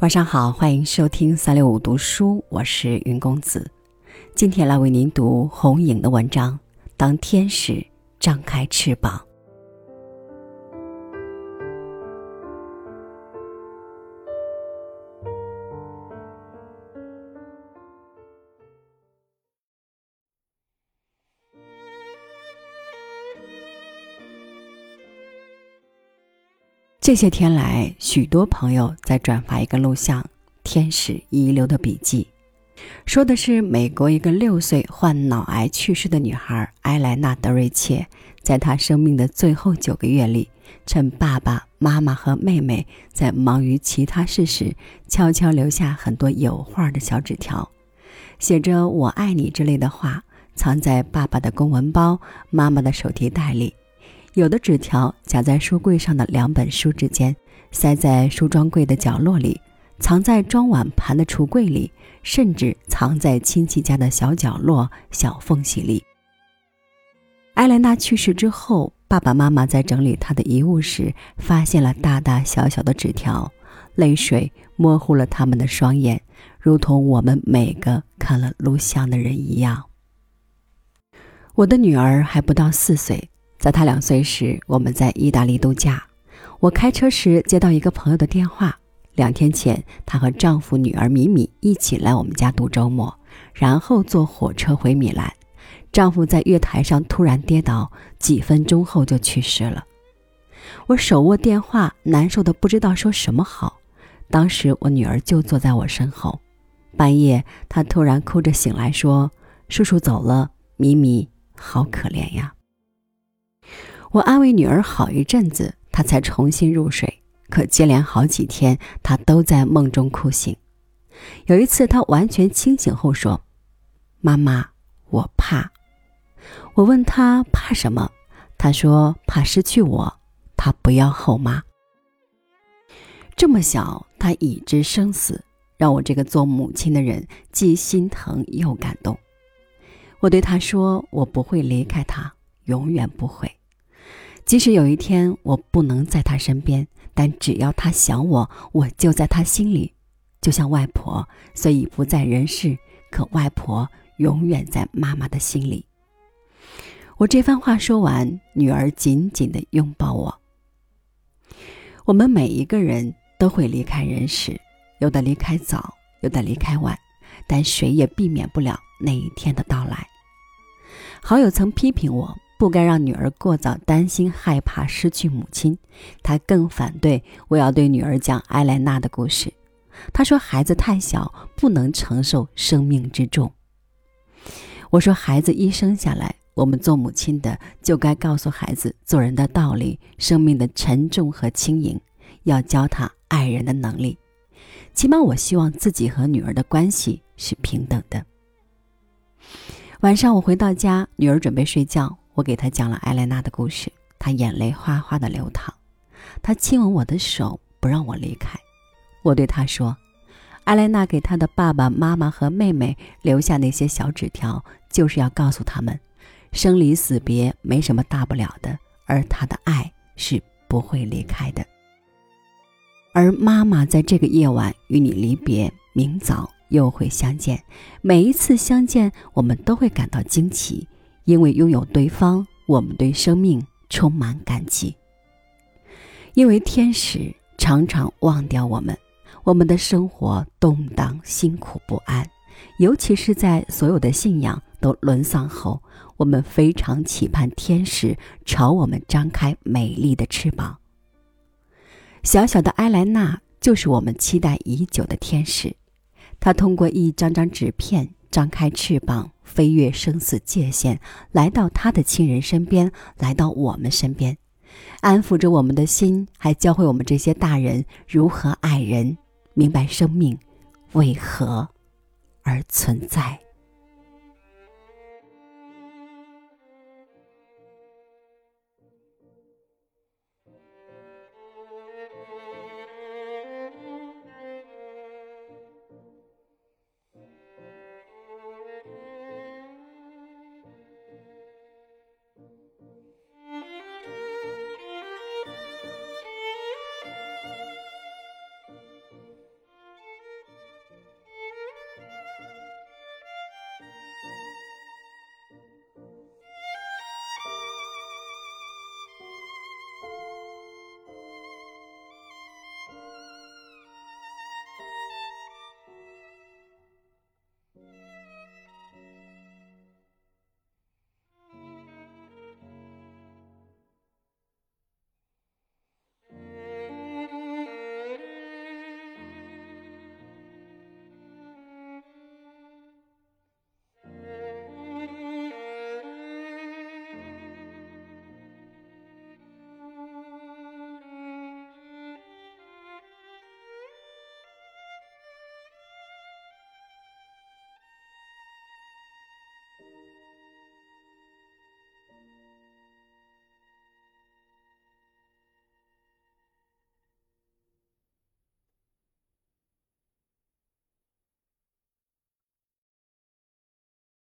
晚上好，欢迎收听三六五读书，我是云公子。今天来为您读红影的文章《当天使张开翅膀》。这些天来，许多朋友在转发一个录像《天使遗留的笔记》，说的是美国一个六岁患脑癌去世的女孩埃莱娜·德瑞切，在她生命的最后九个月里，趁爸爸妈妈和妹妹在忙于其他事时，悄悄留下很多有画的小纸条，写着“我爱你”之类的话，藏在爸爸的公文包、妈妈的手提袋里。有的纸条夹在书柜上的两本书之间，塞在梳妆柜的角落里，藏在装碗盘的橱柜里，甚至藏在亲戚家的小角落、小缝隙里。艾莲娜去世之后，爸爸妈妈在整理她的遗物时，发现了大大小小的纸条，泪水模糊了他们的双眼，如同我们每个看了录像的人一样。我的女儿还不到四岁。在她两岁时，我们在意大利度假。我开车时接到一个朋友的电话。两天前，她和丈夫、女儿米米一起来我们家度周末，然后坐火车回米兰。丈夫在月台上突然跌倒，几分钟后就去世了。我手握电话，难受的不知道说什么好。当时我女儿就坐在我身后。半夜，她突然哭着醒来，说：“叔叔走了，米米好可怜呀。”我安慰女儿好一阵子，她才重新入睡。可接连好几天，她都在梦中哭醒。有一次，她完全清醒后说：“妈妈，我怕。”我问她怕什么，她说怕失去我，她不要后妈。这么小，她已知生死，让我这个做母亲的人既心疼又感动。我对她说：“我不会离开她，永远不会。”即使有一天我不能在他身边，但只要他想我，我就在他心里。就像外婆虽已不在人世，可外婆永远在妈妈的心里。我这番话说完，女儿紧紧地拥抱我。我们每一个人都会离开人世，有的离开早，有的离开晚，但谁也避免不了那一天的到来。好友曾批评我。不该让女儿过早担心、害怕失去母亲。他更反对我要对女儿讲埃莱娜的故事。他说孩子太小，不能承受生命之重。我说孩子一生下来，我们做母亲的就该告诉孩子做人的道理、生命的沉重和轻盈，要教他爱人的能力。起码我希望自己和女儿的关系是平等的。晚上我回到家，女儿准备睡觉。我给他讲了艾莱娜的故事，他眼泪哗哗的流淌，他亲吻我的手，不让我离开。我对他说：“艾莱娜给他的爸爸妈妈和妹妹留下那些小纸条，就是要告诉他们，生离死别没什么大不了的，而他的爱是不会离开的。而妈妈在这个夜晚与你离别，明早又会相见。每一次相见，我们都会感到惊奇。”因为拥有对方，我们对生命充满感激。因为天使常常忘掉我们，我们的生活动荡、辛苦、不安，尤其是在所有的信仰都沦丧后，我们非常期盼天使朝我们张开美丽的翅膀。小小的埃莱娜就是我们期待已久的天使，她通过一张张纸片。张开翅膀，飞越生死界限，来到他的亲人身边，来到我们身边，安抚着我们的心，还教会我们这些大人如何爱人，明白生命为何而存在。